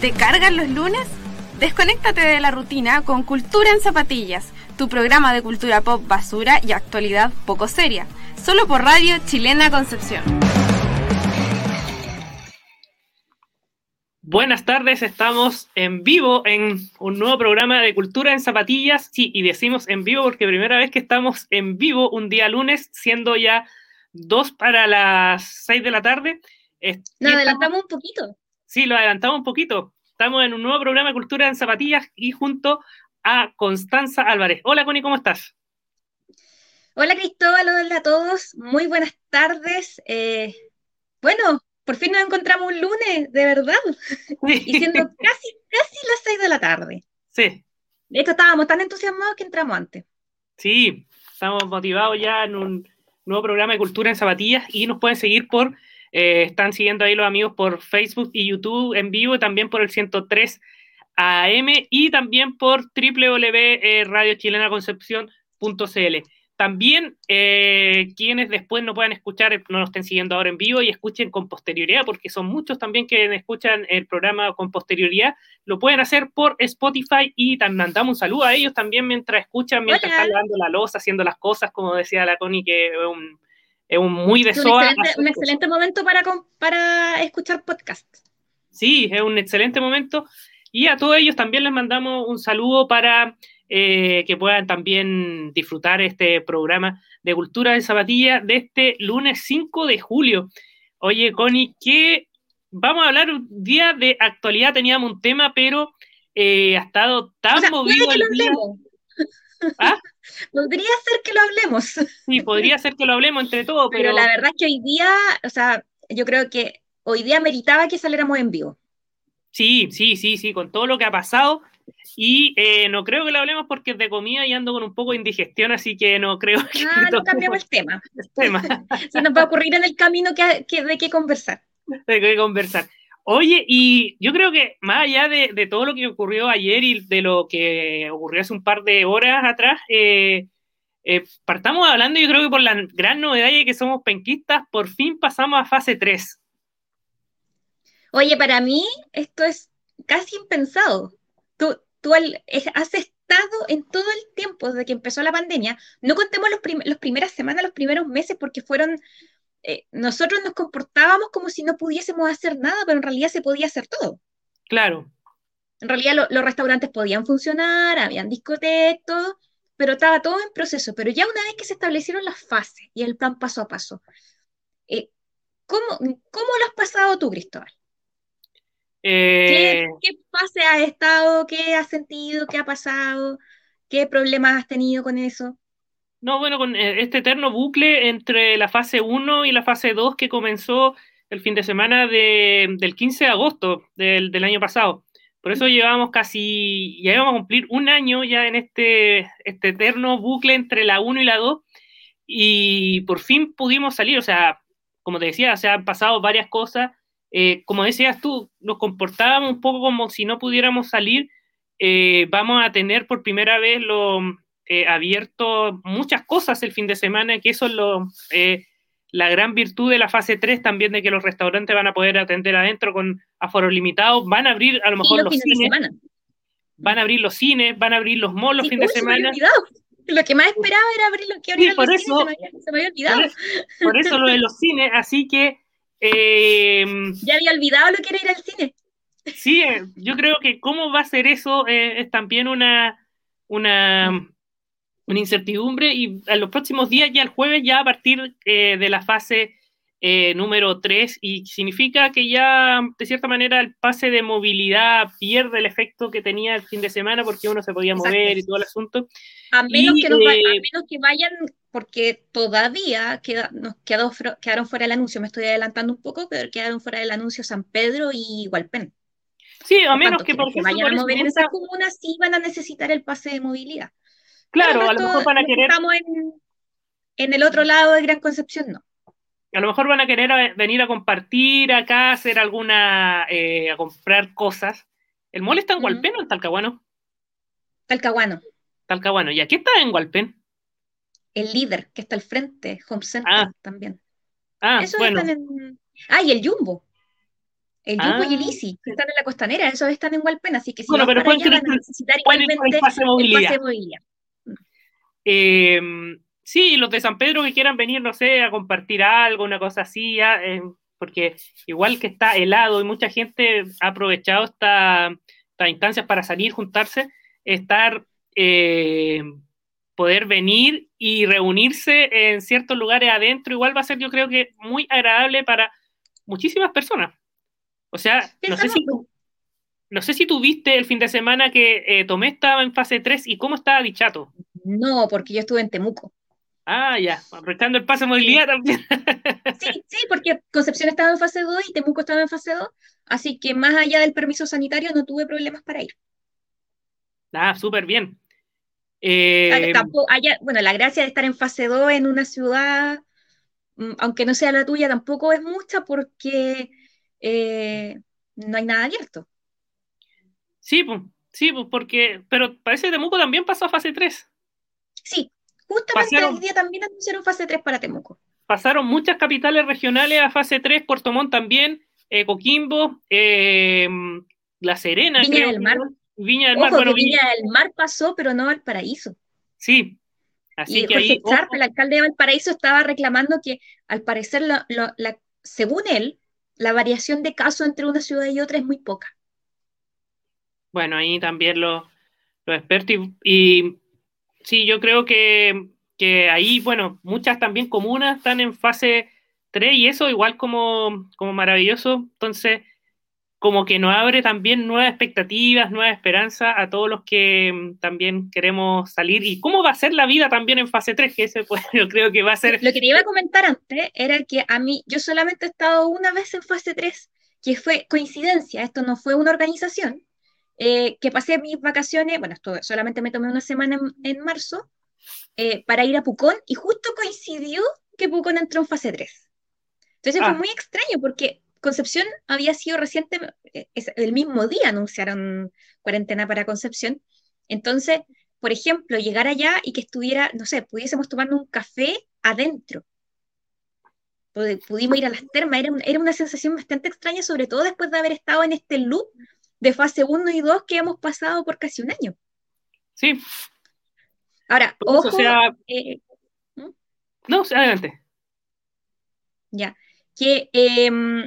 ¿Te cargan los lunes? Desconéctate de la rutina con Cultura en Zapatillas, tu programa de cultura pop basura y actualidad poco seria, solo por Radio Chilena Concepción. Buenas tardes, estamos en vivo en un nuevo programa de Cultura en Zapatillas. Sí, y decimos en vivo porque primera vez que estamos en vivo un día lunes, siendo ya dos para las seis de la tarde. Nos adelantamos un poquito. Sí, lo adelantamos un poquito. Estamos en un nuevo programa de Cultura en Zapatillas y junto a Constanza Álvarez. Hola, Connie, ¿cómo estás? Hola, Cristóbal, hola a todos. Muy buenas tardes. Eh, bueno, por fin nos encontramos un lunes, de verdad. y siendo casi, casi las seis de la tarde. Sí. De hecho, estábamos tan entusiasmados que entramos antes. Sí, estamos motivados ya en un nuevo programa de Cultura en Zapatillas y nos pueden seguir por eh, están siguiendo ahí los amigos por Facebook y YouTube en vivo, también por el 103 AM y también por www.radiochilenaconcepción.cl. También eh, quienes después no puedan escuchar, no nos estén siguiendo ahora en vivo y escuchen con posterioridad, porque son muchos también que escuchan el programa con posterioridad, lo pueden hacer por Spotify y mandamos un saludo a ellos también mientras escuchan, mientras están lavando la losa, haciendo las cosas, como decía la Connie, que es un es un muy de Un excelente, momento para, para escuchar podcasts. Sí, es un excelente momento. Y a todos ellos también les mandamos un saludo para eh, que puedan también disfrutar este programa de Cultura de Zapatilla de este lunes 5 de julio. Oye, Connie, que vamos a hablar un día de actualidad, teníamos un tema, pero eh, ha estado tan movido el día. ¿Ah? Podría ser que lo hablemos. Sí, podría ser que lo hablemos entre todos, pero... la verdad es que hoy día, o sea, yo creo que hoy día meritaba que saliéramos en vivo. Sí, sí, sí, sí, con todo lo que ha pasado. Y eh, no creo que lo hablemos porque es de comida y ando con un poco de indigestión, así que no creo que... Ah, no cambiamos el tema. Se nos va a ocurrir en el camino que, de qué conversar. De qué conversar. Oye, y yo creo que más allá de, todo lo que ocurrió ayer y de lo que ocurrió hace un par de horas atrás, eh, eh, partamos hablando, yo creo que por la gran novedad de que somos penquistas, por fin pasamos a fase 3. Oye, para mí esto es casi impensado. Tú, tú has estado en todo el tiempo desde que empezó la pandemia, no contemos los las primeras semanas, los primeros meses, porque fueron eh, nosotros nos comportábamos como si no pudiésemos hacer nada, pero en realidad se podía hacer todo. Claro. En realidad los restaurantes podían funcionar, habían discotecas, todo, pero estaba todo en proceso. Pero ya una vez que se establecieron las fases y el plan paso a paso, eh, ¿cómo, lo has pasado tú, Cristóbal? ¿Qué, eh, ¿Qué fase has estado? ¿Qué has sentido? ¿Qué ha pasado? ¿Qué problemas has tenido con eso? No, bueno, con eh, este eterno bucle entre la fase 1 y la fase 2 que comenzó el fin de semana del 15 de agosto del, año pasado. Por eso llevamos casi, ya íbamos a cumplir un año ya en este, este eterno bucle entre la 1 y la 2 y por fin pudimos salir, o sea, como te decía, se han pasado varias cosas. Eh, como decías tú, nos comportábamos un poco como si no pudiéramos salir. Eh, vamos a tener por primera vez lo, eh, abierto muchas cosas el fin de semana, que eso es lo, eh, la gran virtud de la fase 3 también, de que los restaurantes van a poder atender adentro con aforo limitado, van a abrir a lo mejor los, cines, van a abrir los cines, van a abrir los malls los fines de semana. Lo que más esperaba era abrir los que abrían por eso, se, me había, olvidado. Por eso, lo de los cines, así que... Eh, ya había olvidado lo que era ir al cine. Sí, yo creo que cómo va a ser eso es también una, una, una incertidumbre y en los próximos días, ya el jueves, ya a partir eh, de la fase eh, número 3, y significa que ya, de cierta manera, el pase de movilidad pierde el efecto que tenía el fin de semana porque uno se podía mover y todo el asunto. A menos, que, a eh, menos que vayan, porque todavía queda, nos quedó, quedaron fuera del anuncio, me estoy adelantando un poco, pero quedaron fuera del anuncio San Pedro y Hualpén. Sí, a menos que, porque vayan a mover en esas comunas, sí van a necesitar el pase de movilidad. Claro, a lo mejor van a querer. Estamos en, el otro lado de Gran Concepción, no. A lo mejor van a querer venir a compartir acá, hacer alguna, eh, a comprar cosas. ¿El mall está en Hualpén o en Talcahuano? Talcahuano. Talcahuano. ¿Y aquí está en Hualpén? El líder, que está al frente, Home Center ah. también. Ah, bueno. Ah, y el Jumbo. El Yupo y el Ah. Easy, que están en la costanera, esos están en Hualpén, así que si Bueno, van pero allá van a necesitar igualmente el pase de movilidad. Eh, sí, los de San Pedro que quieran venir, no sé, a compartir algo, una cosa así, ya, eh, porque igual que está helado y mucha gente ha aprovechado esta- estas instancias para salir, juntarse, estar, eh, poder venir y reunirse en ciertos lugares adentro, igual va a ser yo creo que muy agradable para muchísimas personas. O sea, no sé si no sé si tú viste el fin de semana que eh, Tomé estaba en fase 3 y cómo estaba Dichato. No, porque yo estuve en Temuco. Ah, ya, apretando el pase de movilidad también. Sí, sí, porque Concepción estaba en fase 2 y Temuco estaba en fase 2, así que más allá del permiso sanitario no tuve problemas para ir. Ah, súper bien. Ah, Eh, Tampoco, allá, bueno, la gracia de estar en fase 2 en una ciudad, mm, aunque no sea la tuya, tampoco es mucha porque eh, no hay nada abierto. sí, pues, sí, pues, porque, pero parece que Temuco también pasó a fase 3. Sí, justamente Pasaron- hoy día también anunciaron fase 3 para Temuco. Pasaron muchas capitales regionales a fase 3, Puerto Montt también, eh, Coquimbo, eh, La Serena, Viña creo del Mar. Viña del Mar, Ojo, bueno, que Viña- Viña del Mar pasó, pero no Valparaíso. sí. Así Y que Jorge ahí, el alcalde de Valparaíso, estaba reclamando que al parecer, la- según él, la variación de casos entre una ciudad y otra es muy poca. bueno, ahí también los, los expertos y, y sí, yo creo que, que ahí, bueno, muchas también comunas están en fase 3 y eso igual como, como maravilloso, entonces como que nos abre también nuevas expectativas, nuevas esperanzas a todos los que mm, también queremos salir. Y cómo va a ser la vida también en fase 3, que ese pues yo creo que va a ser, Lo que te iba a comentar antes era que a mí, yo solamente he estado una vez en fase 3, que fue coincidencia, esto no fue una organización, eh, que pasé mis vacaciones, bueno, esto solamente me tomé una semana en, en marzo, eh, para ir a Pucón, y justo coincidió que Pucón entró en fase 3. Entonces Ah. fue muy extraño porque Concepción había sido reciente, eh, el mismo día anunciaron cuarentena para Concepción. Entonces, por ejemplo, llegar allá y que estuviera, no sé, pudiésemos tomando un café adentro. Pudi- Pudimos ir a las termas, era, un- era una sensación bastante extraña, sobre todo después de haber estado en este loop de fase 1 y 2 que hemos pasado por casi un año. sí, Ahora, ojo, o sea, eh, no, adelante. Ya, que em,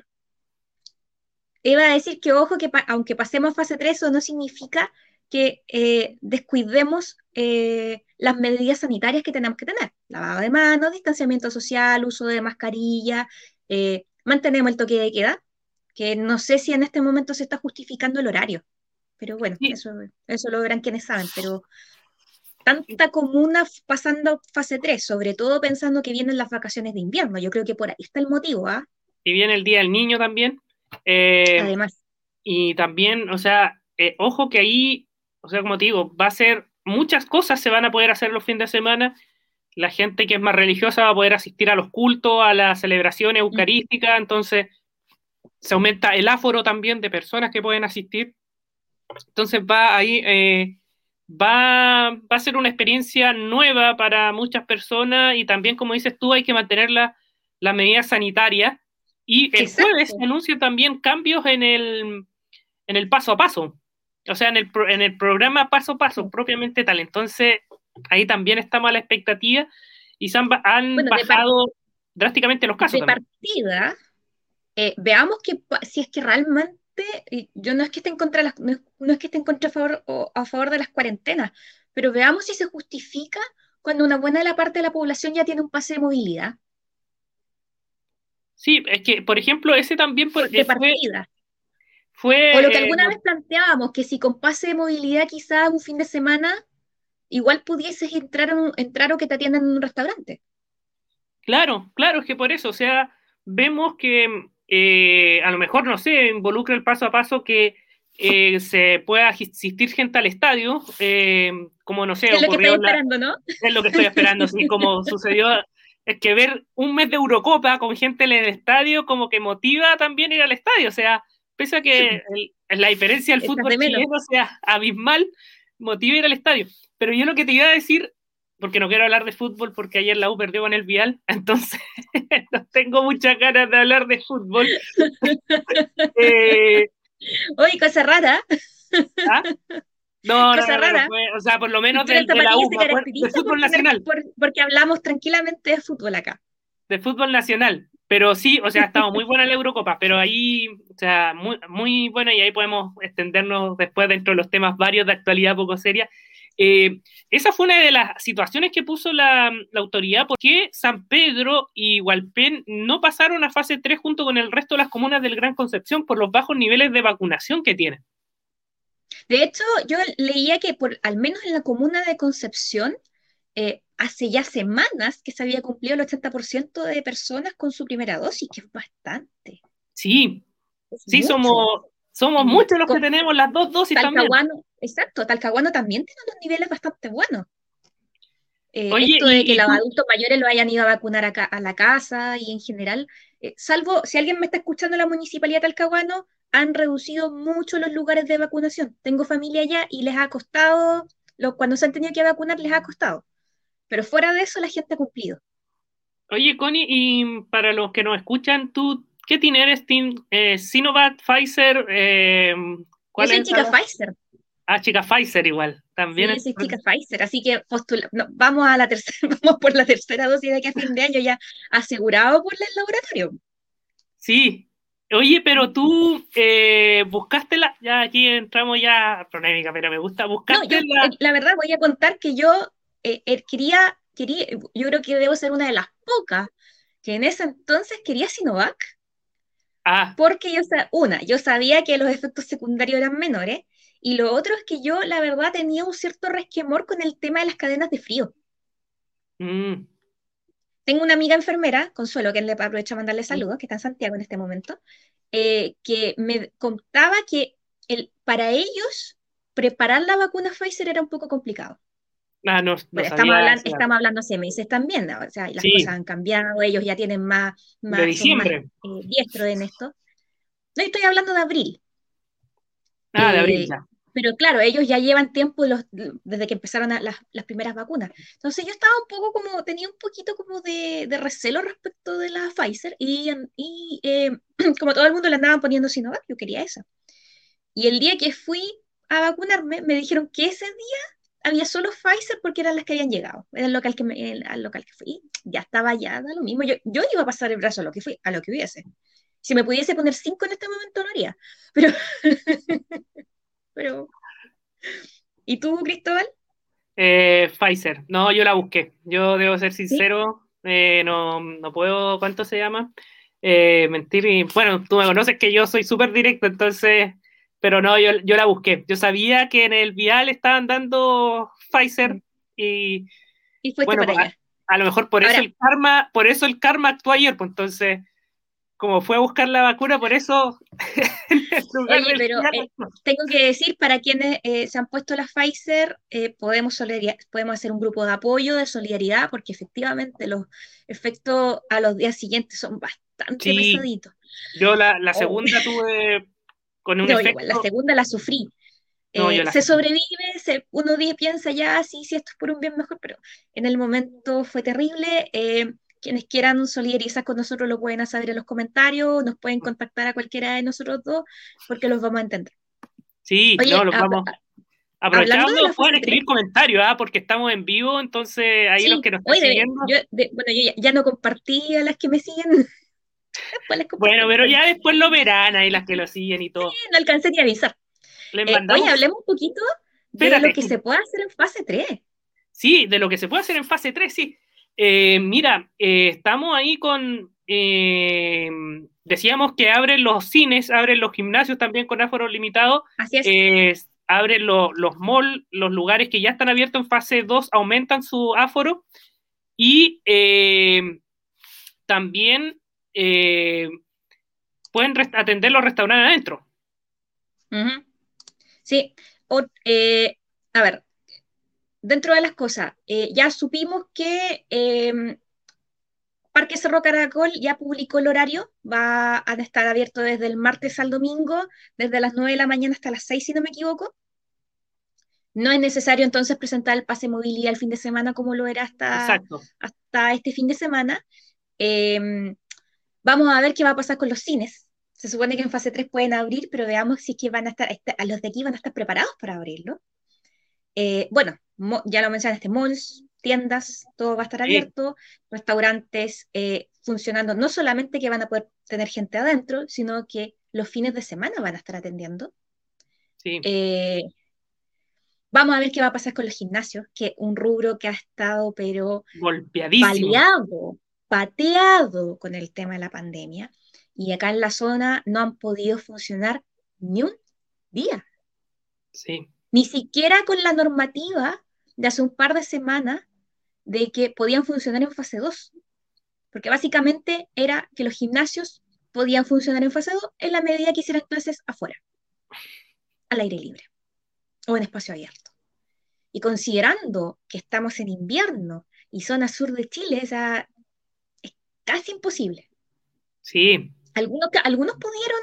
iba a decir que ojo que pa- aunque pasemos fase 3, eso no significa que eh, descuidemos eh, las medidas sanitarias que tenemos que tener. Lavado de manos, distanciamiento social, uso de mascarilla, eh, mantenemos el toque de queda, que no sé si en este momento se está justificando el horario, pero bueno, Sí. eso, eso lo verán quienes saben, pero tanta comuna pasando fase 3, sobre todo pensando que vienen las vacaciones de invierno, yo creo que por ahí está el motivo, ¿ah? Y viene el Día del Niño también. eh, Además, Y también, o sea, eh, ojo que ahí, o sea, como te digo, va a ser, muchas cosas se van a poder hacer los fines de semana. La gente que es más religiosa va a poder asistir a los cultos, a las celebraciones eucarísticas, entonces se aumenta el aforo también de personas que pueden asistir. Entonces va ahí, eh, va, va a ser una experiencia nueva para muchas personas y también, como dices tú, hay que mantener la- las medidas sanitarias. Y el Exacto. jueves se anuncian también cambios en el, en el paso a paso, o sea, en el, en el programa paso a paso, propiamente tal. Entonces, ahí también estamos a la expectativa y se han, Bueno, bajado drásticamente los casos de también. partida, eh, veamos que si es que realmente, yo no es que esté en contra de las, no es, no es que esté en contra a favor, o a favor de las cuarentenas, pero veamos si se justifica cuando una buena de la parte de la población ya tiene un pase de movilidad Sí, es que, por ejemplo, ese también por- de fue, partida. fue, O lo que eh, alguna vez planteábamos, que si con pase de movilidad quizás un fin de semana, igual pudieses entrar, entrar o que te atiendan en un restaurante. Claro, claro, es que por eso, o sea, vemos que eh, a lo mejor, no sé, involucra el paso a paso que eh, se pueda asistir gente al estadio, eh, como no sé, Es lo que estoy la- esperando, ¿no? es lo que estoy esperando, así como sucedió, es que ver un mes de Eurocopa con gente en el estadio como que motiva también ir al estadio, o sea, pese a que el- la diferencia del fútbol chileno sea abismal, motiva ir al estadio. Pero yo lo que te iba a decir porque no quiero hablar de fútbol porque ayer la U perdió con el Vial, entonces no tengo muchas ganas de hablar de fútbol. eh, Oye, cosa rara. ¿ah? No, cosa no, rara. o sea, por lo menos de, de la U, de fútbol nacional. porque hablamos tranquilamente de fútbol acá. De fútbol nacional, pero sí, o sea, ha estado muy buena la Eurocopa, pero ahí, o sea, muy, muy buena y ahí podemos extendernos después dentro de los temas varios de actualidad poco seria. Eh, esa fue una de las situaciones que puso la, autoridad porque San Pedro y Hualpén no pasaron a fase 3 junto con el resto de las comunas del Gran Concepción por los bajos niveles de vacunación que tienen. De hecho, yo leía que por al menos en la comuna de Concepción, eh, hace ya semanas que se había cumplido el 80% de personas con su primera dosis, que es bastante. Sí, sí, somos, somos muchos los que tenemos las dos dosis también. Exacto, Talcahuano también tiene unos niveles bastante buenos. Eh, esto de que los adultos mayores lo hayan ido a vacunar a, la casa y en general, eh, salvo si alguien me está escuchando en la municipalidad de Talcahuano, han reducido mucho los lugares de vacunación. Tengo familia allá y les ha costado, cuando se han tenido que vacunar les ha costado. Pero fuera de eso, la gente ha cumplido. Oye, Connie, y para los que nos escuchan, ¿tú qué tienes? Eh, ¿Sinovac, Pfizer? Eh, ¿cuál Yo soy chica Pfizer. Ah, chica Pfizer igual, también. Sí, chica Pfizer, así que vamos a la tercera, vamos por la tercera dosis de que a fin de año ya asegurado por el laboratorio. Sí. Oye, pero tú eh, buscaste la, ya aquí entramos ya polémica, pero me gusta, buscaste la... la... verdad voy a contar que yo eh, eh, quería, quería, yo creo que debo ser una de las pocas que en ese entonces quería Sinovac. Ah. Porque yo, una, yo sabía que los efectos secundarios eran menores y lo otro es que yo, la verdad, tenía un cierto resquemor con el tema de las cadenas de frío. Mm. Tengo una amiga enfermera, Consuelo, que le aprovecho a mandarle saludos, que está en Santiago en este momento, eh, que me contaba que el, para ellos preparar la vacuna Pfizer era un poco complicado. Ah, no, estamos, hablando, estamos hablando hace meses también, o sea, las cosas han cambiado, ellos ya tienen más, más, de diciembre. Más, eh, diestro en esto. No estoy hablando de abril. Ah, de abril ya pero claro, ellos ya llevan tiempo los, desde que empezaron las, las, primeras vacunas. Entonces yo estaba un poco como, tenía un poquito como de, de recelo respecto de la Pfizer y, y eh, como todo el mundo le andaban poniendo Sinovac, yo quería esa. Y el día que fui a vacunarme, me dijeron que ese día había solo Pfizer porque eran las que habían llegado. Era el local que, me, el, al local que fui. Ya estaba ya, da lo mismo. Yo, yo iba a pasar el brazo a lo que fui, a lo que hubiese. Si me pudiese poner cinco en este momento, lo haría. Pero pero... ¿Y tú, Cristóbal? Eh, Pfizer. No, yo la busqué. Yo debo ser sincero. Eh, no, no puedo, ¿cuánto se llama? Eh, mentir. Y, bueno, tú me conoces que yo soy súper directo, entonces, pero no, yo, yo, la busqué. Yo sabía que en el vial estaban dando Pfizer y, y bueno, para allá. A, lo mejor por eso el karma, por eso el karma actuó ayer, pues entonces como fue a buscar la vacuna, por eso. Oye, pero eh, tengo que decir, para quienes eh, se han puesto la Pfizer, eh, podemos, podemos hacer un grupo de apoyo, de solidaridad, porque efectivamente los efectos a los días siguientes son bastante pesaditos. Yo la, la oh. segunda tuve con un efecto... la segunda la sufrí. se sobrevive, se, uno piensa ya, sí, sí, esto es por un bien mejor, pero en el momento fue terrible. Quienes quieran solidarizar con nosotros lo pueden hacer en los comentarios, nos pueden contactar a cualquiera de nosotros dos, porque los vamos a entender. Sí, no, los vamos. Aprovechando, pueden escribir comentarios, ¿ah? porque estamos en vivo, entonces ahí los que nos están siguiendo. bueno, yo ya, no compartí a las que me siguen. bueno, pero ya después lo verán ahí las que lo siguen y todo. Sí, no alcancé ni a avisar. Eh, oye, hablemos un poquito de lo que se puede hacer en fase 3. Sí, de lo que se puede hacer en fase 3, sí. Eh, mira, eh, estamos ahí con. Eh, decíamos que abren los cines, abren los gimnasios también con aforo limitado. Así es. abren los malls, los lugares que ya están abiertos en fase 2 aumentan su aforo. Y también pueden atender los restaurantes adentro. Sí. a ver, dentro de las cosas, eh, ya supimos que em, Parque Cerro Caracol ya publicó el horario, va a estar abierto desde el martes al domingo, desde las 9 de la mañana hasta las 6, si no me equivoco. No es necesario entonces presentar el pase movilidad el fin de semana como lo era hasta, hasta este fin de semana. Em, vamos a ver qué va a pasar con los cines. Se supone que en fase 3 pueden abrir, pero veamos si es que van a estar, este, a los de aquí van a estar preparados para abrirlo. Eh, bueno, ya lo mencionaste, malls, tiendas, todo va a estar abierto, restaurantes eh, funcionando, no solamente que van a poder tener gente adentro, sino que los fines de semana van a estar atendiendo. Sí. Eh, vamos a ver qué va a pasar con los gimnasios, que un rubro que ha estado, pero golpeadísimo. pateado con el tema de la pandemia. Y acá en la zona no han podido funcionar ni un día. Sí. Ni siquiera con la normativa de hace un par de semanas de que podían funcionar en fase 2. Porque básicamente era que los gimnasios podían funcionar en fase 2 en la medida que hicieran clases afuera, al aire libre o en espacio abierto. Y considerando que estamos en invierno y zona sur de Chile, es casi imposible. Sí. Algunos, algunos pudieron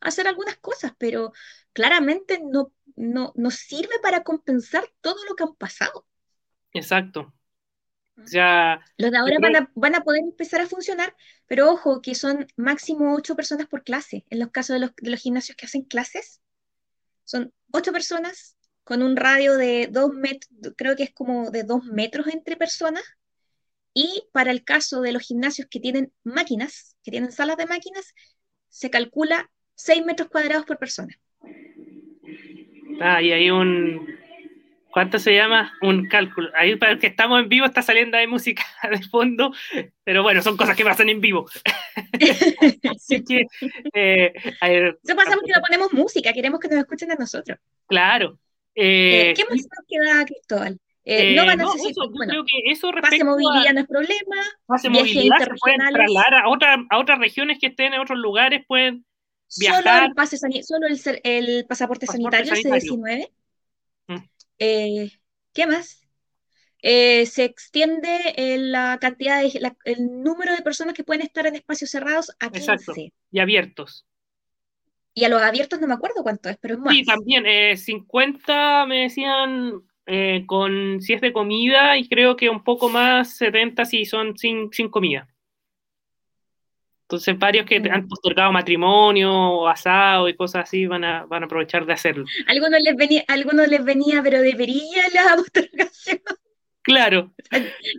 hacer algunas cosas, pero claramente no, no, no sirve para compensar todo lo que han pasado. Exacto. Ya, los de ahora van a, van a, poder empezar a funcionar, pero ojo, que son máximo ocho personas por clase. En los casos de los, de los gimnasios que hacen clases, son ocho personas con un radio de dos metros, creo que es como de dos metros entre personas. Y para el caso de los gimnasios que tienen máquinas, que tienen salas de máquinas, se calcula seis metros cuadrados por persona. Ah, y hay un, ¿Cuánto se llama? Un cálculo. Ahí para el que estamos en vivo está saliendo ahí música de fondo, pero bueno, son cosas que pasan en vivo. Así que. Eh, Eso pasa porque no ponemos música, queremos que nos escuchen a nosotros. Claro. Eh, ¿Qué más nos queda, Cristóbal? Eh, no van a no, eso, bueno, creo que eso pase movilidad no es problema. Pase movilidad se pueden trasladar a, otra, a otras regiones que estén en otros lugares, pueden viajar. Solo el, pase, solo el, el pasaporte, sanitario, el C19. Eh, ¿Qué más? Eh, se extiende la cantidad de el número de personas que pueden estar en espacios cerrados a 15. Exacto. Y abiertos. Y a los abiertos no me acuerdo cuánto es, pero es más. Sí, también, 50 eh, me decían con si es de comida y creo que un poco más 70 si son sin, sin comida. Entonces, varios que han postergado matrimonio o asado y cosas así van a, van a aprovechar de hacerlo. Algunos les venía, algunos les venía pero de perilla la postergación. Claro.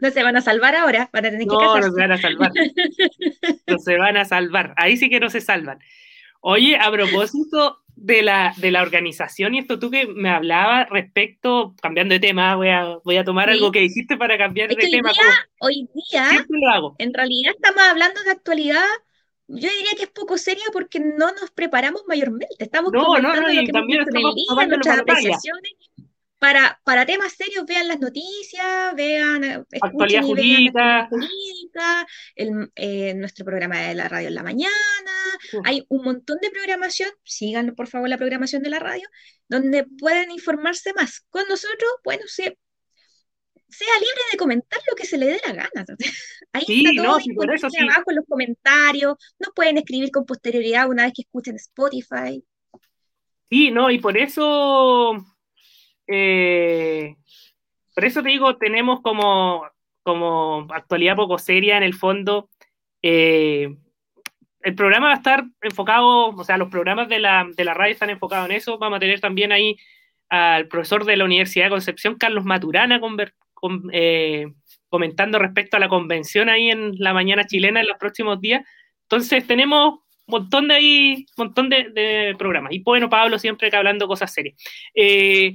No se van a salvar ahora, van a tener que No, no se van a salvar. No se van a salvar. Ahí sí que no se salvan. Oye, a propósito de la, de la organización y esto tú que me hablabas respecto, cambiando de tema, voy a, voy a tomar algo que dijiste para cambiar de tema. hoy día, en realidad estamos hablando de actualidad, yo diría que es poco seria porque no nos preparamos mayormente, estamos no, no, no, lo que también visto en el día, nuestras apreciaciones para, para temas serios, vean las noticias, vean, eh, actualidad jurídica, el, eh, nuestro programa de la radio en la mañana. Hay un montón de programación, sigan por favor la programación de la radio, donde pueden informarse más. Con nosotros, bueno, sea, sea libre de comentar lo que se le dé la gana. Ahí está todo no, por eso, abajo en los comentarios, nos pueden escribir con posterioridad una vez que escuchen Spotify. Sí, no, y por eso eh, por eso te digo, tenemos como, como actualidad poco seria en el fondo. Eh, el programa va a estar enfocado, o sea, los programas de la, de la radio están enfocados en eso. Vamos a tener también ahí al profesor de la Universidad de Concepción, Carlos Maturana, eh, comentando respecto a la convención ahí en la mañana chilena en los próximos días. Entonces tenemos un montón de ahí, montón de, programas. Y bueno, Pablo siempre que hablando cosas serias.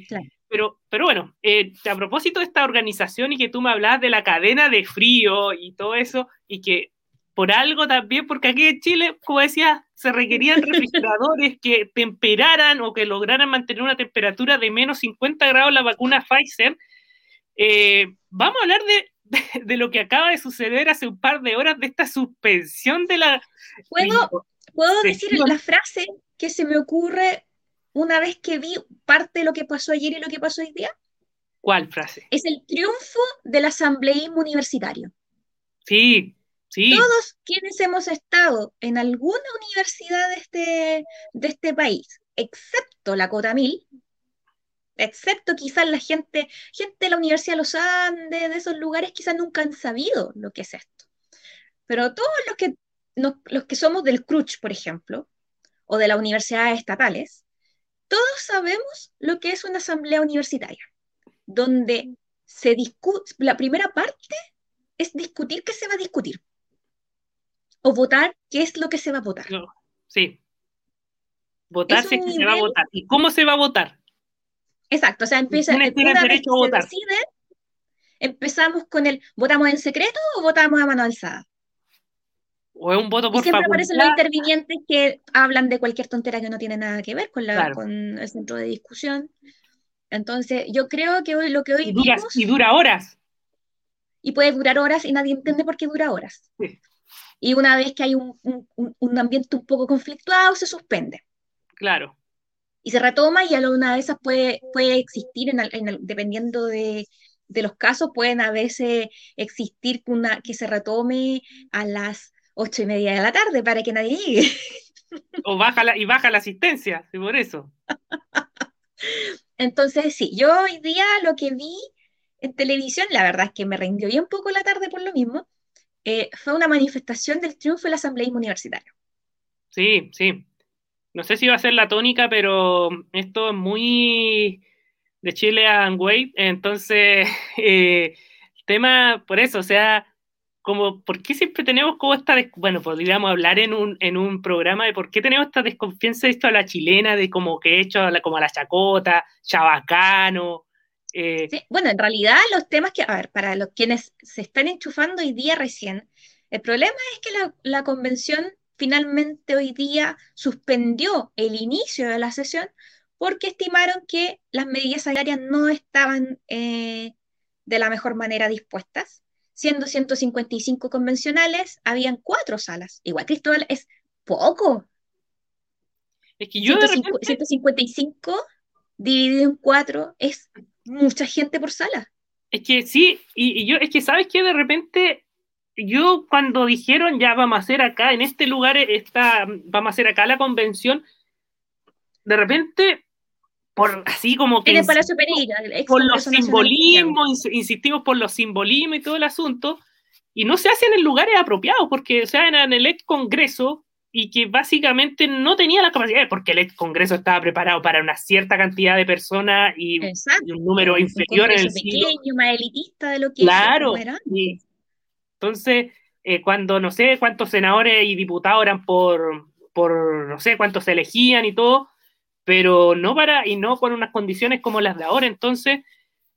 claro. Pero, pero bueno, eh, a propósito de esta organización y que tú me hablabas de la cadena de frío y todo eso, y que por algo también, porque aquí en Chile, como decía, se requerían refrigeradores que temperaran o que lograran mantener una temperatura de menos 50 grados la vacuna Pfizer. Eh, vamos a hablar de, de, lo que acaba de suceder hace un par de horas, de esta suspensión de la... ¿Puedo, ¿puedo decir la frase que se me ocurre una vez que vi parte de lo que pasó ayer y lo que pasó hoy día? ¿Cuál frase? Es el triunfo del asambleísmo universitario. Sí, sí. Todos quienes hemos estado en alguna universidad de este, de este país, excepto la Cota Mil, excepto quizás la gente, gente de la Universidad de los Andes, de esos lugares, quizás nunca han sabido lo que es esto. Pero todos los que, los que somos del CRUCH, por ejemplo, o de las universidades estatales, todos sabemos lo que es una asamblea universitaria, donde se discute, la primera parte es discutir qué se va a discutir, o votar qué es lo que se va a votar. sí. Votar si se va a votar. ¿Y cómo se va a votar? Exacto, o sea, empieza una, derecho a votar. empezamos con el ¿votamos en secreto o votamos a mano alzada? O es un voto por y siempre aparecen los intervinientes que hablan de cualquier tontera que no tiene nada que ver con, la, con el centro de discusión. Entonces, yo creo que hoy lo que hoy y dura, y dura horas. Y puede durar horas y nadie entiende por qué dura horas. Y una vez que hay un, un, ambiente un poco conflictuado, se suspende. Claro y se retoma y a una de esas puede, puede existir, en dependiendo de, los casos, pueden a veces existir una, que se retome a las ocho y media de la tarde para que nadie llegue. O baja la, y baja la asistencia, por eso. Entonces, sí, yo hoy día lo que vi en televisión, la verdad es que me rindió bien poco la tarde por lo mismo, eh, fue una manifestación del triunfo del asambleísmo universitario. Sí, sí, no sé si va a ser la tónica, pero esto es muy de Chile a Way, entonces eh, tema, por eso, o sea, como, ¿por qué siempre tenemos como esta, bueno, podríamos hablar en un, en un programa de por qué tenemos esta desconfianza de esto a la chilena, de como que he hecho como a la chacota, chabacano. Eh. bueno, en realidad los temas que, a ver, para los quienes se están enchufando hoy día recién, el problema es que la, la convención finalmente hoy día suspendió el inicio de la sesión porque estimaron que las medidas sanitarias no estaban eh, de la mejor manera dispuestas. Siendo 155 convencionales, habían cuatro salas. Igual, Cristóbal, es poco. Es que yo 155 dividido en cuatro es mucha gente por sala. Es que sí, y, y yo, es que sabes que de repente yo cuando dijeron ya vamos a hacer acá, en este lugar, esta, vamos a hacer acá la convención, de repente, por así como que... por los simbolismos, insistimos por los simbolismos y todo el asunto, y no se hacen en lugares apropiados, porque o sea, en el ex Congreso y que básicamente no tenía la capacidad, porque el ex Congreso estaba preparado para una cierta cantidad de personas y, un número inferior en el pequeño, más elitista de lo que claro, entonces, eh, cuando no sé cuántos senadores y diputados eran por, por, no sé cuántos se elegían y todo, pero no para, y no con unas condiciones como las de ahora, entonces...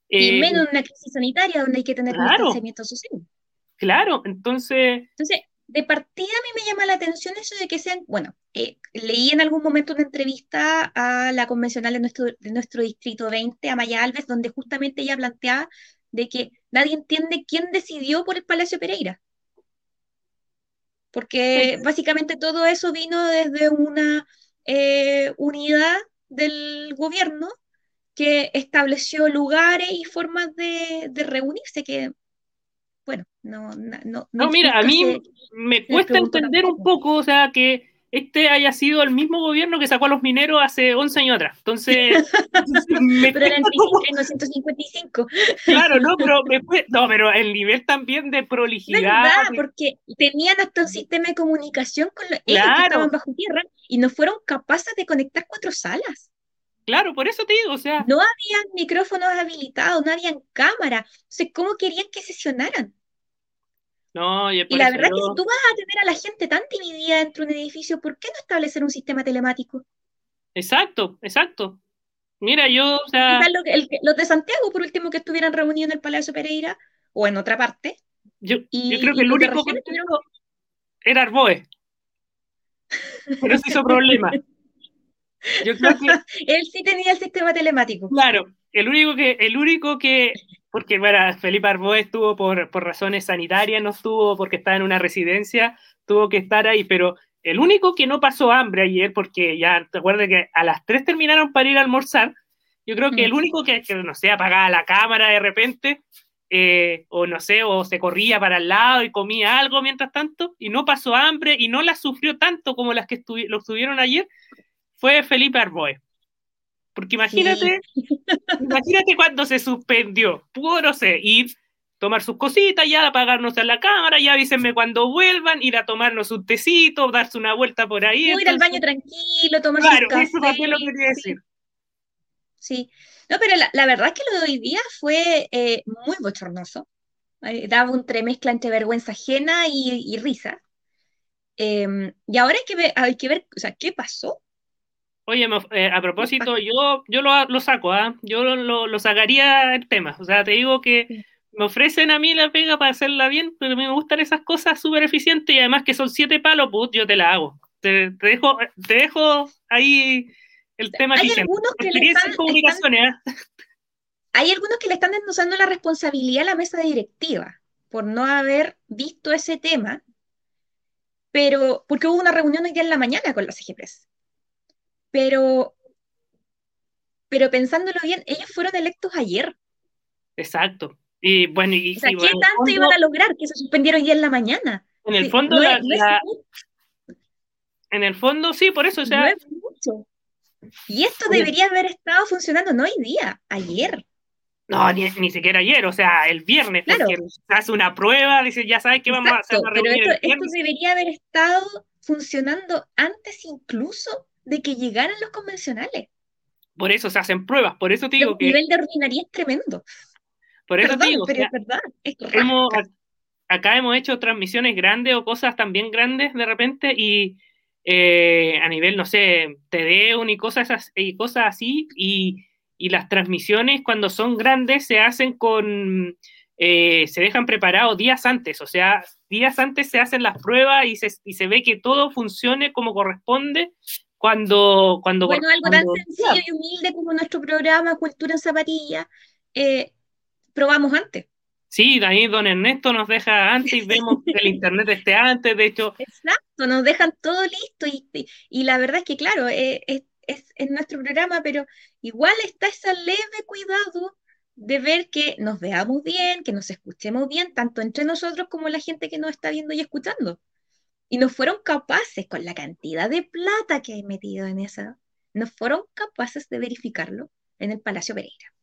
y eh, menos en una crisis sanitaria donde hay que tener un distanciamiento social. Claro, entonces... Entonces, de partida a mí me llama la atención eso de que sean, bueno, eh, leí en algún momento una entrevista a la convencional de nuestro, de nuestro distrito 20, a Maya Alves, donde justamente ella planteaba de que nadie entiende quién decidió por el Palacio Pereira. Porque básicamente todo eso vino desde una eh, unidad del gobierno que estableció lugares y formas de, reunirse que, bueno, no... No, no, mira, a mí me cuesta entender un poco, o sea, que este haya sido el mismo gobierno que sacó a los mineros hace 11 años atrás. Entonces, me pero en 1955. Claro, no, pero, no, pero el nivel también de prolijidad. ¿Verdad? Porque tenían hasta un sistema de comunicación con los ellos que estaban bajo tierra y no fueron capaces de conectar cuatro salas. Claro, por eso te digo, o sea. No habían micrófonos habilitados, no habían cámara. O sea, ¿cómo querían que sesionaran? No, y, la verdad es que si tú vas a tener a la gente tan dividida dentro de un edificio, ¿por qué no establecer un sistema telemático? Exacto, exacto. Mira, yo, o sea... los de Santiago, por último, que estuvieran reunidos en el Palacio Pereira o en otra parte. Yo, creo que el único que era Arboe. Pero eso hizo problema. Yo creo que... Él sí tenía el sistema telemático. Claro, el único que, el único que porque bueno, Felipe Arboe estuvo por, razones sanitarias, no estuvo porque estaba en una residencia, tuvo que estar ahí, pero el único que no pasó hambre ayer, porque ya te acuerdas que a las 3 terminaron para ir a almorzar, yo creo que el mm. único que, no sé, apagaba la cámara de repente, eh, o no sé, o se corría para el lado y comía algo mientras tanto, y no pasó hambre y no la sufrió tanto como las que lo estuvieron ayer, fue Felipe Arboe. Porque imagínate, imagínate cuando se suspendió. Pudo, no sé, ir, tomar sus cositas, ya apagarnos en la cámara, ya avísenme cuando vuelvan, ir a tomarnos un tecito, darse una vuelta por ahí. ir al baño tranquilo, tomar claro, café. Eso es lo que quería decir. Sí. No, pero la, verdad es que lo de hoy día fue eh, muy bochornoso. Daba un tremezcla entre vergüenza ajena y, risa. Em, y ahora hay que, ver, hay que ver, o sea, ¿qué pasó? Oye, eh, a propósito, yo, yo lo, lo saco, ¿ah? Yo lo, lo, sacaría el tema. O sea, te digo que me ofrecen a mí la pega para hacerla bien, pero a mí me gustan esas cosas súper eficientes y además que son siete palos, pues yo te la hago. Te, dejo, te dejo ahí el tema hay algunos que le están, ¿ah? Hay algunos que le están endosando la responsabilidad a la mesa directiva por no haber visto ese tema, pero porque hubo una reunión hoy día en la mañana con la CGPRES. Pero, pero pensándolo bien, ellos fueron electos ayer. Exacto. Y bueno, y, ¿qué tanto iban a lograr que se suspendieron hoy en la mañana? En el fondo, en el fondo, sí, por eso, o sea. mucho. Y esto debería haber estado funcionando no hoy día, ayer. No, ni, siquiera ayer, o sea, el viernes, claro. porque se hace una prueba, dice, ya sabes que vamos a hacer una reunión. Pero esto, esto debería haber estado funcionando antes incluso de que llegaran los convencionales. Por eso se hacen pruebas, por eso te digo que. El nivel de ordinaria es tremendo. Por eso te digo. Pero es verdad, acá hemos hecho transmisiones grandes o cosas también grandes de repente y eh, a nivel, no sé, TDEUN y cosas, y cosas así, y, las transmisiones cuando son grandes se hacen con, eh, se dejan preparados días antes, o sea, días antes se hacen las pruebas y se, y se ve que todo funcione como corresponde cuando... cuando bueno, algo tan sencillo y humilde como nuestro programa Cultura en Zapatilla, eh, probamos antes. Sí, ahí don Ernesto nos deja antes y vemos que el internet esté antes, de hecho. Exacto, nos dejan todo listo y, y, la verdad es que, claro, eh, es, es, es, nuestro programa, pero igual está ese leve cuidado de ver que nos veamos bien, que nos escuchemos bien, tanto entre nosotros como la gente que nos está viendo y escuchando. Y no fueron capaces, con la cantidad de plata que hay metido en esa, no fueron capaces de verificarlo en el Palacio Pereira.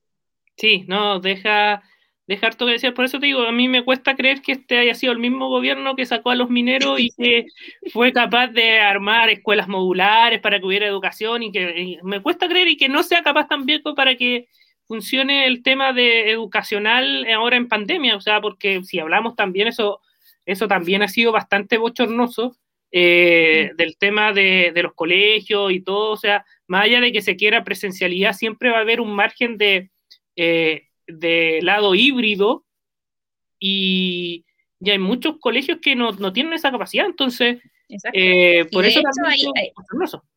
Sí, no, deja, dejar todo que decir. Por eso te digo, a mí me cuesta creer que este haya sido el mismo gobierno que sacó a los mineros y que fue capaz de armar escuelas modulares para que hubiera educación y que me cuesta creer y que no sea capaz también para que funcione el tema de educacional ahora en pandemia. O sea, porque si hablamos también, eso, eso también ha sido bastante bochornoso. Eh, del tema de, de los colegios y todo, o sea, más allá de que se quiera presencialidad, siempre va a haber un margen de, eh, de lado híbrido. Y, ya hay muchos colegios que no, tienen esa capacidad, entonces, eh, por eso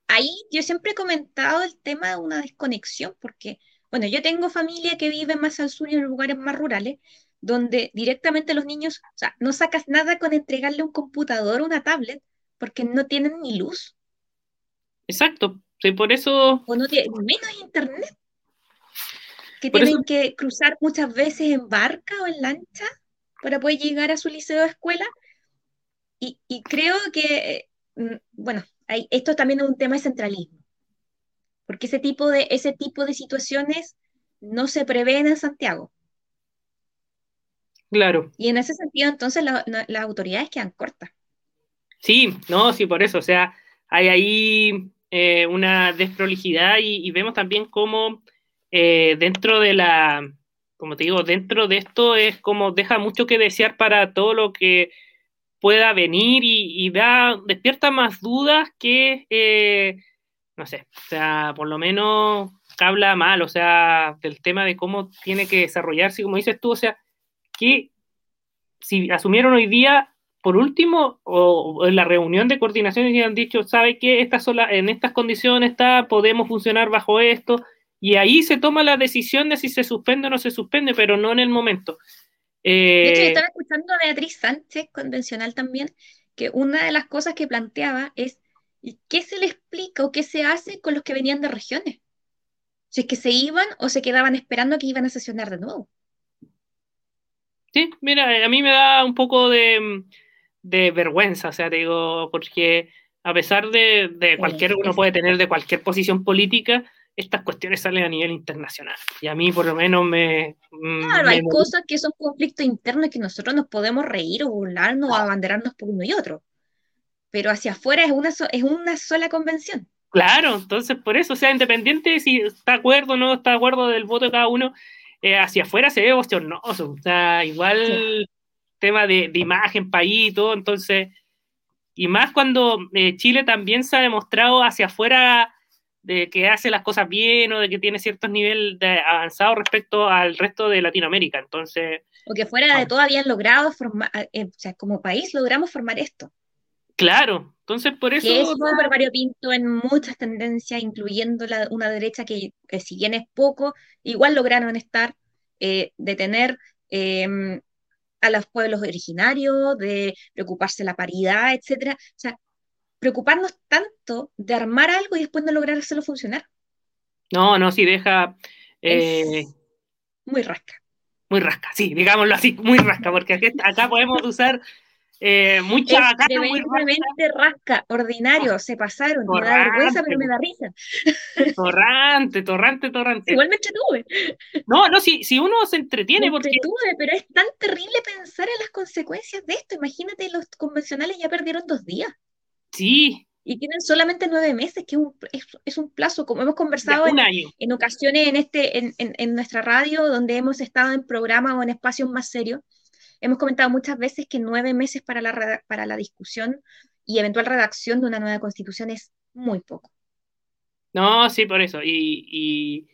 ahí, yo siempre he comentado el tema de una desconexión, porque, bueno, yo tengo familia que vive más al sur y en lugares más rurales, donde directamente los niños, o sea, no sacas nada con entregarle un computador o una tablet, porque no tienen ni luz. Exacto, sí, por eso... O no tienen, menos internet que tienen que cruzar muchas veces en barca o en lancha para poder llegar a su liceo de escuela. Y, creo que, mm, bueno, esto también es un tema de centralismo, porque ese tipo de, ese tipo de situaciones no se prevén en Santiago. Claro. Y en ese sentido, entonces, las autoridades quedan cortas. Sí, no, sí, por eso. O sea, hay ahí eh, una desprolijidad y, y, vemos también cómo eh, dentro de la, como te digo, dentro de esto es como deja mucho que desear para todo lo que pueda venir y, da, despierta más dudas que, eh, no sé, o sea, por lo menos habla mal, o sea, del tema de cómo tiene que desarrollarse, como dices tú, o sea, que si asumieron hoy día, por último, o, en la reunión de coordinación y han dicho, ¿sabe qué? Esta sola, en estas condiciones está, podemos funcionar bajo esto, y ahí se toma la decisión de si se suspende o no se suspende, pero no en el momento. de hecho, yo eh, estaba escuchando a Beatriz Sánchez, convencional también, que una de las cosas que planteaba es ¿qué se le explica o qué se hace con los que venían de regiones? Si es que se iban o se quedaban esperando que iban a sesionar de nuevo. Sí, mira, a mí me da un poco de, de vergüenza, o sea, te digo, porque a pesar de, de cualquier, uno puede tener de cualquier posición política, estas cuestiones salen a nivel internacional. Y a mí por lo menos me... Mm, claro, hay cosas que son conflictos internos que nosotros nos podemos reír o burlarnos o abanderarnos por uno y otro. Pero hacia afuera es una, es una sola convención. Claro, entonces por eso, o sea, independiente si está de acuerdo o no está de acuerdo del voto de cada uno, eh, hacia afuera se ve bochornoso. O sea, igual tema de, de, imagen, país y todo, entonces, y más cuando eh, Chile también se ha demostrado hacia afuera de que hace las cosas bien o de que tiene ciertos niveles de avanzado respecto al resto de Latinoamérica. Entonces. O que fuera de todo habían logrado formar, eh, o sea, como país logramos formar esto. Claro, entonces por eso. Que es súper variopinto en muchas tendencias, incluyendo la, una derecha que, si bien es poco, igual lograron estar, eh, de tener em, a los pueblos originarios, de preocuparse de la paridad, etcétera. O sea, preocuparnos tanto de armar algo y después no lograr hacerlo funcionar. No, no, sí, deja. Eh, muy rasca. Muy rasca, sí, digámoslo así, muy rasca, porque acá podemos usar eh, mucha es rasca, ordinario, se pasaron, me da vergüenza, pero me da risa. Torrante, torrante, torrante. Igual me entretuve. No, no, si, si uno se entretiene, me porque. Entretuve, pero es tan terrible pensar en las consecuencias de esto. Imagínate, los convencionales ya perdieron dos días. Sí. Y tienen solamente nueve meses, que es un, plazo, como hemos conversado en, en, ocasiones en, este, en, en nuestra radio, donde hemos estado en programas o en espacios más serios Hemos comentado muchas veces que nueve meses para la, para la discusión y eventual redacción de una nueva constitución es muy poco. No, sí, por eso. Y,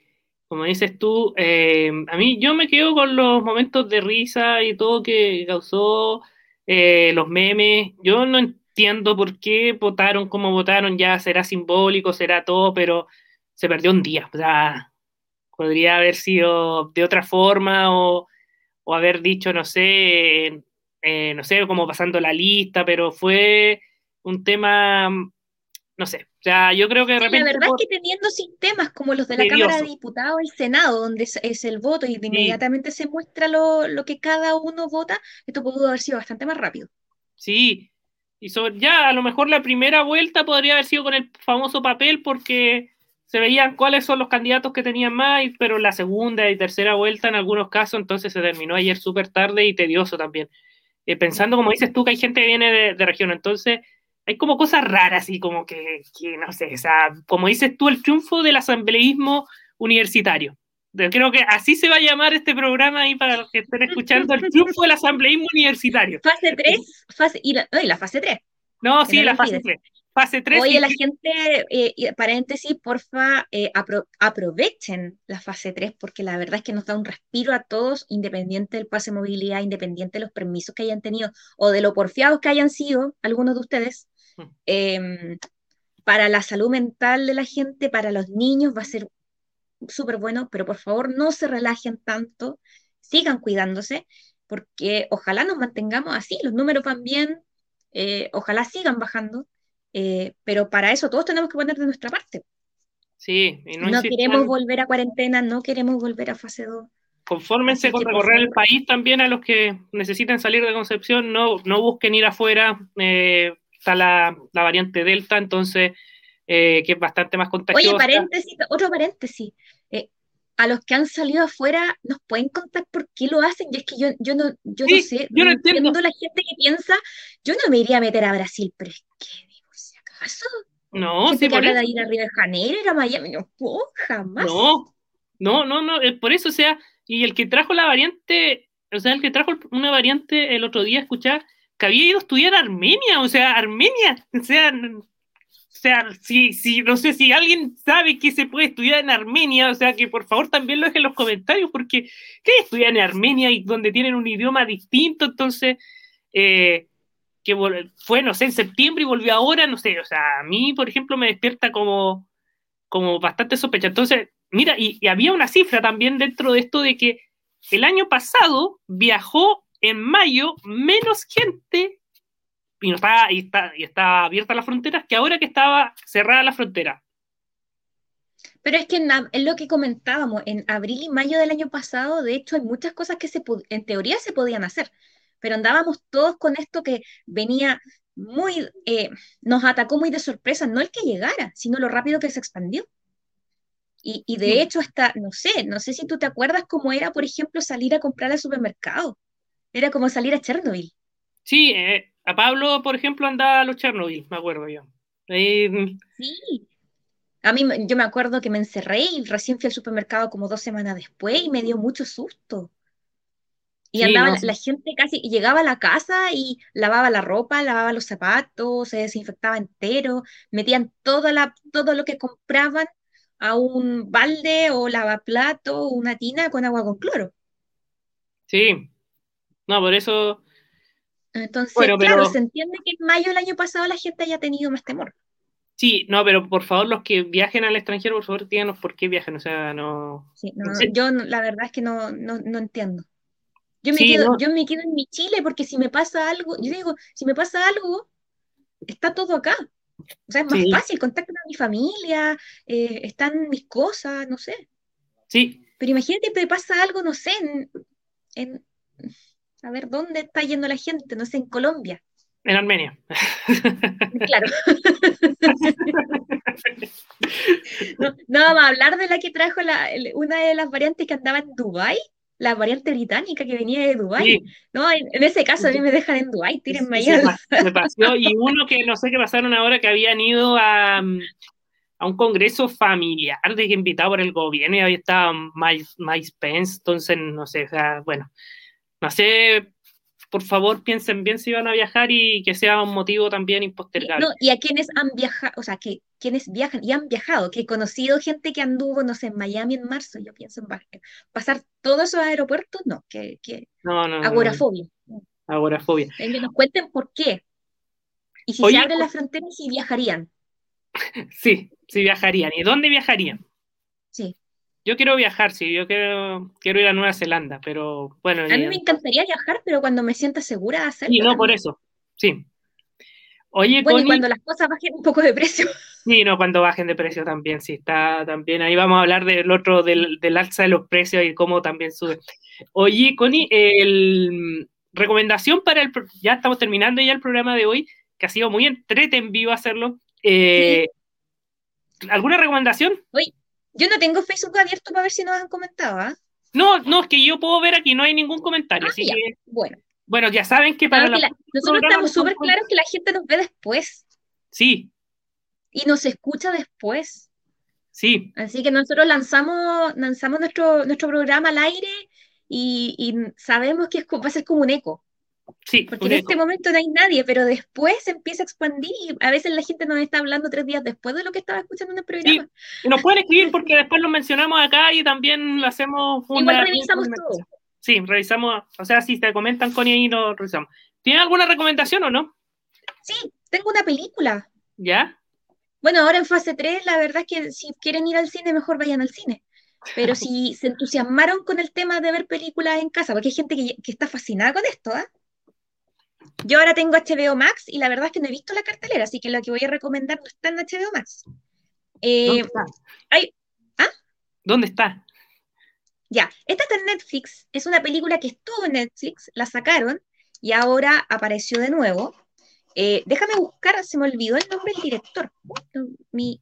como dices tú, eh, a mí yo me quedo con los momentos de risa y todo que causó eh, los memes. Yo no entiendo por qué votaron como votaron, ya será simbólico, será todo, pero se perdió un día. O sea, podría haber sido de otra forma o o haber dicho, no sé, eh, no sé, como pasando la lista, pero fue un tema, no sé, o sea, yo creo que de repente... la verdad es que teniendo sistemas como los de la Cámara de Diputados y Senado, donde es, el voto y inmediatamente se muestra lo, que cada uno vota, esto pudo haber sido bastante más rápido. Sí, y ya a lo mejor la primera vuelta podría haber sido con el famoso papel porque se veían cuáles son los candidatos que tenían más, pero la segunda y tercera vuelta en algunos casos, entonces se terminó ayer súper tarde y tedioso también. Eh, pensando, como dices tú, que hay gente que viene de, región, entonces hay como cosas raras y como que, no sé, o sea, como dices tú, el triunfo del asambleísmo universitario. Creo que así se va a llamar este programa ahí para los que estén escuchando, el triunfo del asambleísmo universitario. Fase 3, fase, y, la, la fase 3. No, sí, la fase 3. Fase 3. Oye, la gente, eh, paréntesis, porfa, eh, aprovechen la fase 3 porque la verdad es que nos da un respiro a todos, independiente del pase de movilidad, independiente de los permisos que hayan tenido o de lo porfiados que hayan sido algunos de ustedes. Em, para la salud mental de la gente, para los niños, va a ser súper bueno, pero por favor no se relajen tanto, sigan cuidándose, porque ojalá nos mantengamos así, los números van bien, eh, ojalá sigan bajando eh, pero para eso todos tenemos que poner de nuestra parte. Sí, y no, queremos volver a cuarentena, no queremos volver a fase 2. Confórmense con recorrer el país también a los que necesiten salir de Concepción, no, no busquen ir afuera, eh, está la, la, variante Delta, entonces, eh, que es bastante más contagiosa. Oye, paréntesis, otro paréntesis, a los que han salido afuera, ¿nos pueden contar por qué lo hacen? Y es que yo, yo, no, yo no sé, yo no entiendo. la gente que piensa, yo no me iría a meter a Brasil, pero es que no, sí, por de ir a Río de Janeiro, ir a Miami, no, jamás. No, no, no, no, por eso, o sea, y el que trajo la variante, o sea, el que trajo una variante el otro día, escuchar que había ido a estudiar a Armenia, o sea, Armenia, o sea, o sea, si, si, no sé si alguien sabe que se puede estudiar en Armenia, o sea, que por favor también lo dejen en los comentarios, porque ¿qué estudiar en Armenia y donde tienen un idioma distinto? Entonces, eh, que fue, no sé, en septiembre y volvió ahora, no sé, o sea, a mí, por ejemplo, me despierta como, como bastante sospecha. Entonces, mira, y, había una cifra también dentro de esto de que el año pasado viajó en mayo menos gente y no estaba, y está, y abierta la frontera que ahora que estaba cerrada la frontera. Pero es que en, lo que comentábamos, en abril y mayo del año pasado, de hecho, hay muchas cosas que se, en teoría se podían hacer pero andábamos todos con esto que venía muy, eh, nos atacó muy de sorpresa, no el que llegara, sino lo rápido que se expandió. Y, y de hecho, hasta, no sé, no sé si tú te acuerdas cómo era, por ejemplo, salir a comprar al supermercado. Era como salir a Chernobyl. Sí, eh, a Pablo, por ejemplo, andaba a los Chernobyl, me acuerdo yo. Ahí, Sí. A mí, yo me acuerdo que me encerré y recién fui al supermercado como dos semanas después y me dio mucho susto. Y sí, andaba no, la, gente casi, llegaba a la casa y lavaba la ropa, lavaba los zapatos, se desinfectaba entero, metían toda la, todo lo que compraban a un balde o lavaplato o una tina con agua con cloro. sí. No, por eso, Entonces, bueno, claro, pero se entiende que en mayo del año pasado la gente haya tenido más temor. sí, no, pero por favor, los que viajen al extranjero, por favor, díganos por qué viajan, o sea, no. Sí, no, Sí, yo la verdad es que no, no, no entiendo. Yo me sí, quedo, no, yo me quedo en mi Chile porque si me pasa algo, yo digo, si me pasa algo, está todo acá. O sea, es más sí, fácil, contactan a mi familia, eh, están mis cosas, no sé. sí, Pero imagínate, te pasa algo, no sé, en, en- a ver, ¿dónde está yendo la gente? No sé, en Colombia. en Armenia. Claro, no, no vamos a hablar de la que trajo la, una de las variantes que andaba en Dubái, la variante británica que venía de Dubái. Sí, No, en, en ese caso a mí me dejan en Dubái, tírenme ahí se, al- pa- se pasó. Y uno que no sé qué pasaron ahora, que habían ido a, mm, a un congreso familiar de que invitado por el gobierno y ahí estaba Mike, Mike Pence, entonces no sé, o sea, bueno, no sé, por favor piensen bien si van a viajar y que sea un motivo también impostergable. no, y a quienes han viajado, o sea, que quienes viajan y han viajado, que he conocido gente que anduvo, no sé, en Miami en marzo, yo pienso en pa- pasar todos esos aeropuertos, no, que, que No, no, no, no, agorafobia. agorafobia. Que nos cuenten por qué. Y si se abren las fronteras, si viajarían. sí, sí viajarían. ¿Y dónde viajarían? Sí. Yo quiero viajar, sí, yo quiero, quiero ir a Nueva Zelanda, pero bueno, A mí ya- me encantaría viajar, pero cuando me sienta segura de hacerlo sí, no, por eso, sí. Oye, Bueno, y Connie, cuando las cosas bajen un poco de precio. Sí, no, cuando bajen de precio también, sí, está también. Ahí vamos a hablar del otro, del, del alza de los precios y cómo también sube. Oye, Connie, el, recomendación para el, ya estamos terminando ya el programa de hoy, que ha sido muy entrete en vivo hacerlo. Eh, ¿Alguna recomendación? Oye, yo no tengo Facebook abierto para ver si nos han comentado, ¿ah? No, no, es que yo puedo ver aquí, no hay ningún comentario, Ah, así ya. que, Bueno, bueno, ya saben que para la que la- nosotros estamos súper claros que la gente nos ve después Sí, y nos escucha después. sí, Así que nosotros lanzamos, lanzamos nuestro, nuestro programa al aire y, y sabemos que es va a ser como un eco, sí, porque en este momento no hay nadie, pero después se empieza a expandir y a veces la gente nos está hablando tres días después de lo que estaba escuchando en el programa. Y nos pueden escribir porque después lo mencionamos acá y también lo hacemos Igual una revisamos todo. Sí, revisamos, o sea, si te comentan con ahí lo revisamos. ¿Tienen alguna recomendación o no? Sí, tengo una película. ¿Ya? Bueno, ahora en fase 3, la verdad es que si quieren ir al cine, mejor vayan al cine. Pero si se entusiasmaron con el tema de ver películas en casa, porque hay gente que, que está fascinada con esto, ¿ah? Yo ahora tengo HBO Max y la verdad es que no he visto la cartelera, así que lo que voy a recomendar no está en HBO Max. Eh, ¿Dónde está? hay- ¿ah? ¿Dónde está? ya, esta está en Netflix, es una película que estuvo en Netflix, la sacaron y ahora apareció de nuevo. Eh, déjame buscar, se me olvidó el nombre del director. Mi,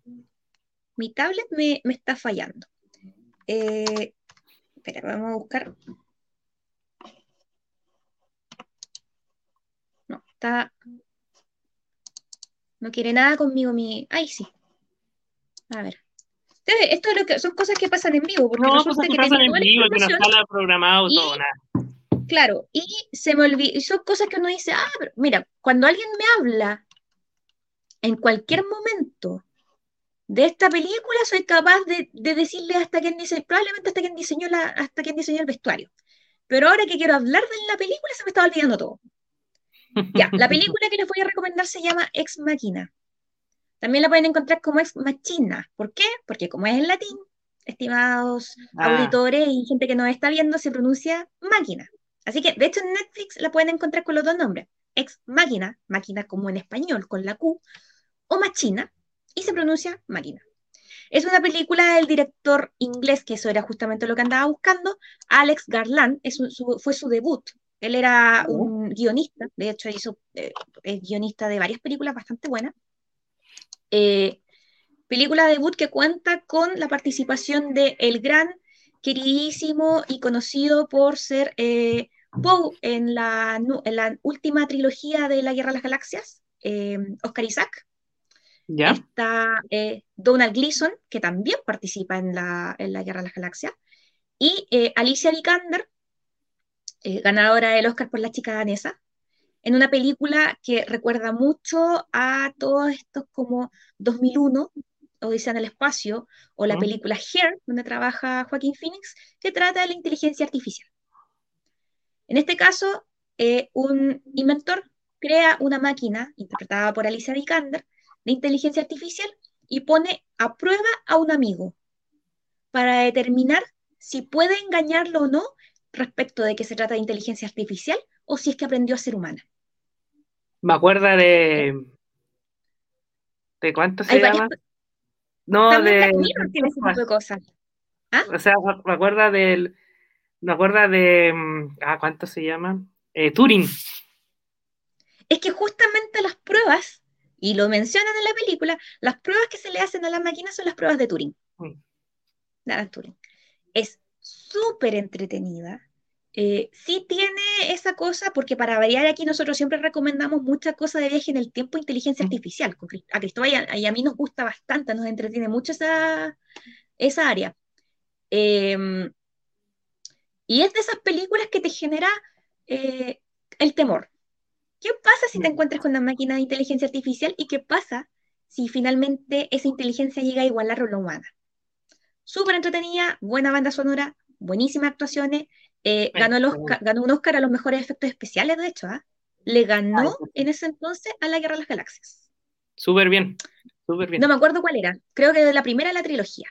mi tablet me, me está fallando. Eh, espera, vamos a buscar. Está. No quiere nada conmigo mi. Ay, sí. A ver. Esto es lo que, son cosas que pasan en vivo, porque No, cosas que que pasan en vivo, que no está programado, y- todo, nada. Claro, y se me olvidó, y son cosas que uno dice, ah, pero mira, cuando alguien me habla en cualquier momento de esta película, soy capaz de, de decirle hasta quién dice, probablemente hasta quién diseñó la, hasta quién diseñó el vestuario. Pero ahora que quiero hablar de la película, se me está olvidando todo. Ya, la película que les voy a recomendar se llama Ex Machina. También la pueden encontrar como Ex Machina. ¿Por qué? Porque como es en latín, estimados Ah, auditores y gente que nos está viendo, se pronuncia máquina. Así que, de hecho, en Netflix la pueden encontrar con los dos nombres. Ex máquina, máquina como en español, con la Q, o machina, y se pronuncia máquina. Es una película del director inglés, que eso era justamente lo que andaba buscando, Alex Garland, es un- su- fue su debut. Él era un guionista, de hecho hizo, eh, es guionista de varias películas bastante buenas. Eh, película debut que cuenta con la participación de el gran, queridísimo y conocido por ser eh, Poe en la, en la, última trilogía de La Guerra de las Galaxias, eh, Oscar Isaac. ¿Ya? Está eh, Donald Gleason, que también participa en la, en la Guerra de las Galaxias. Y eh, Alicia Vikander, eh, ganadora del Oscar por La chica danesa, en una película que recuerda mucho a todos estos como 2001, Odisea en el espacio, o la película Hair, donde trabaja Joaquín Phoenix, que trata de la inteligencia artificial. En este caso, eh, un inventor crea una máquina, interpretada por Alicia Vikander, de inteligencia artificial y pone a prueba a un amigo para determinar si puede engañarlo o no respecto de que se trata de inteligencia artificial o si es que aprendió a ser humana. Me acuerda de. ¿De cuánto se Hay varias- llama? No, También de. Black Mirror tiene ese tipo de cosas. O sea, me- acuerda del. Me acuerda de. mm, Ah, ¿cuánto se llama? Eh, Turing. Es que justamente las pruebas, y lo mencionan en la película, las pruebas que se le hacen a la máquina son las pruebas de Turing. Mm. de Alan Turing. Es súper entretenida. Eh, sí tiene esa cosa, porque para variar aquí nosotros siempre recomendamos mucha cosa de viaje en el tiempo e inteligencia artificial. A Cristóbal y a, y a mí nos gusta bastante, nos entretiene mucho esa, esa área. Em, y es de esas películas que te genera eh, el temor. ¿Qué pasa si te encuentras con una máquina de inteligencia artificial y qué pasa si finalmente esa inteligencia llega a igualar a la humana? Súper entretenida, buena banda sonora, buenísimas actuaciones. eh, ganó, el Oscar- ganó un Oscar a los mejores efectos especiales, de hecho, ¿ah? Le ganó en ese entonces a la Guerra de las Galaxias. Súper bien. Súper bien. No me acuerdo cuál era, creo que de la primera de la trilogía.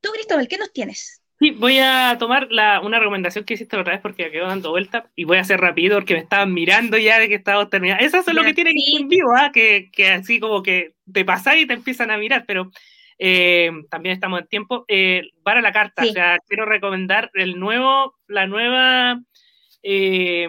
Tú, Cristóbal, ¿qué nos tienes? Sí, voy a tomar la, una recomendación que hiciste otra vez porque me quedo dando vuelta y voy a hacer rápido porque me estaban mirando ya de que estábamos terminando. Eso es lo que tiene que sí. en vivo, ¿ah? que, que así como que te pasas y te empiezan a mirar, pero eh, también estamos en tiempo. Eh, para la carta, Sí. o sea, quiero recomendar el nuevo, la nueva eh,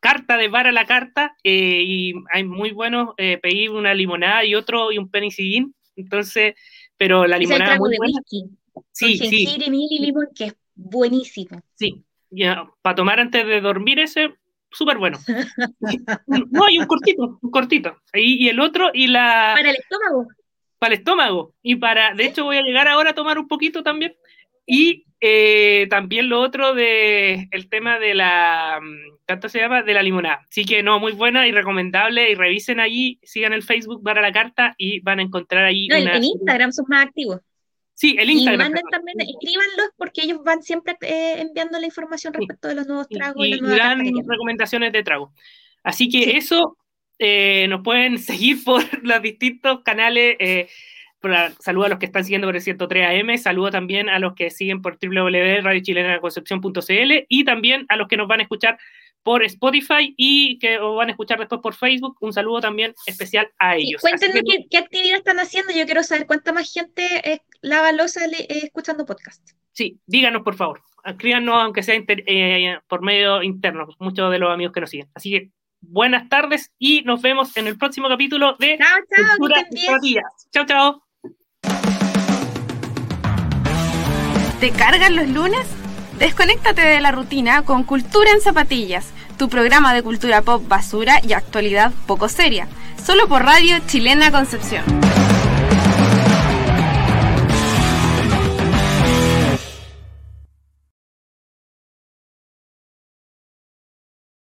carta de Para la carta eh, y hay muy buenos, eh, pedí una limonada y otro y un penicillín, entonces, pero la Es el limonada trago muy de buena. whisky, Sí, con sí, y limón, que es buenísimo. Sí, ya, para tomar antes de dormir ese, súper bueno. No, hay un cortito, un cortito. Ahí, y el otro, y la Para el estómago. Para el estómago. Y para, de hecho, voy a llegar ahora a tomar un poquito también. Y eh, también lo otro de el tema de la, mm, ¿cuánto se llama? De la limonada. Así que no, muy buena y recomendable. Y revisen allí, sigan el Facebook para la carta y van a encontrar ahí No, en, una. en Instagram son más activos. Sí, el Y Instagram. manden también, escríbanlos porque ellos van siempre eh, enviando la información respecto de los nuevos y, tragos y, y la nueva dan recomendaciones de trago. Así que Sí. eso eh, nos pueden seguir por los distintos canales. Eh, saludo a los que están siguiendo por el 103 AM, saludo también a los que siguen por www.radiochilenaconcepción.cl y también a los que nos van a escuchar por Spotify y que os van a escuchar después por Facebook. Un saludo también especial a ellos. cuéntenos Así que- qué, qué actividad están haciendo. Yo quiero saber cuánta más gente eh, lava losa eh, escuchando podcast. Sí, díganos por favor. Escríbanos aunque sea inter- eh, por medio interno, muchos de los amigos que nos siguen. Así que buenas tardes y nos vemos en el próximo capítulo de Chao, chao, Cultura. Chao, chao. ¿Te cargan los lunes? Desconéctate de la rutina con Cultura en Zapatillas, tu programa de cultura pop basura y actualidad poco seria, solo por Radio Chilena Concepción.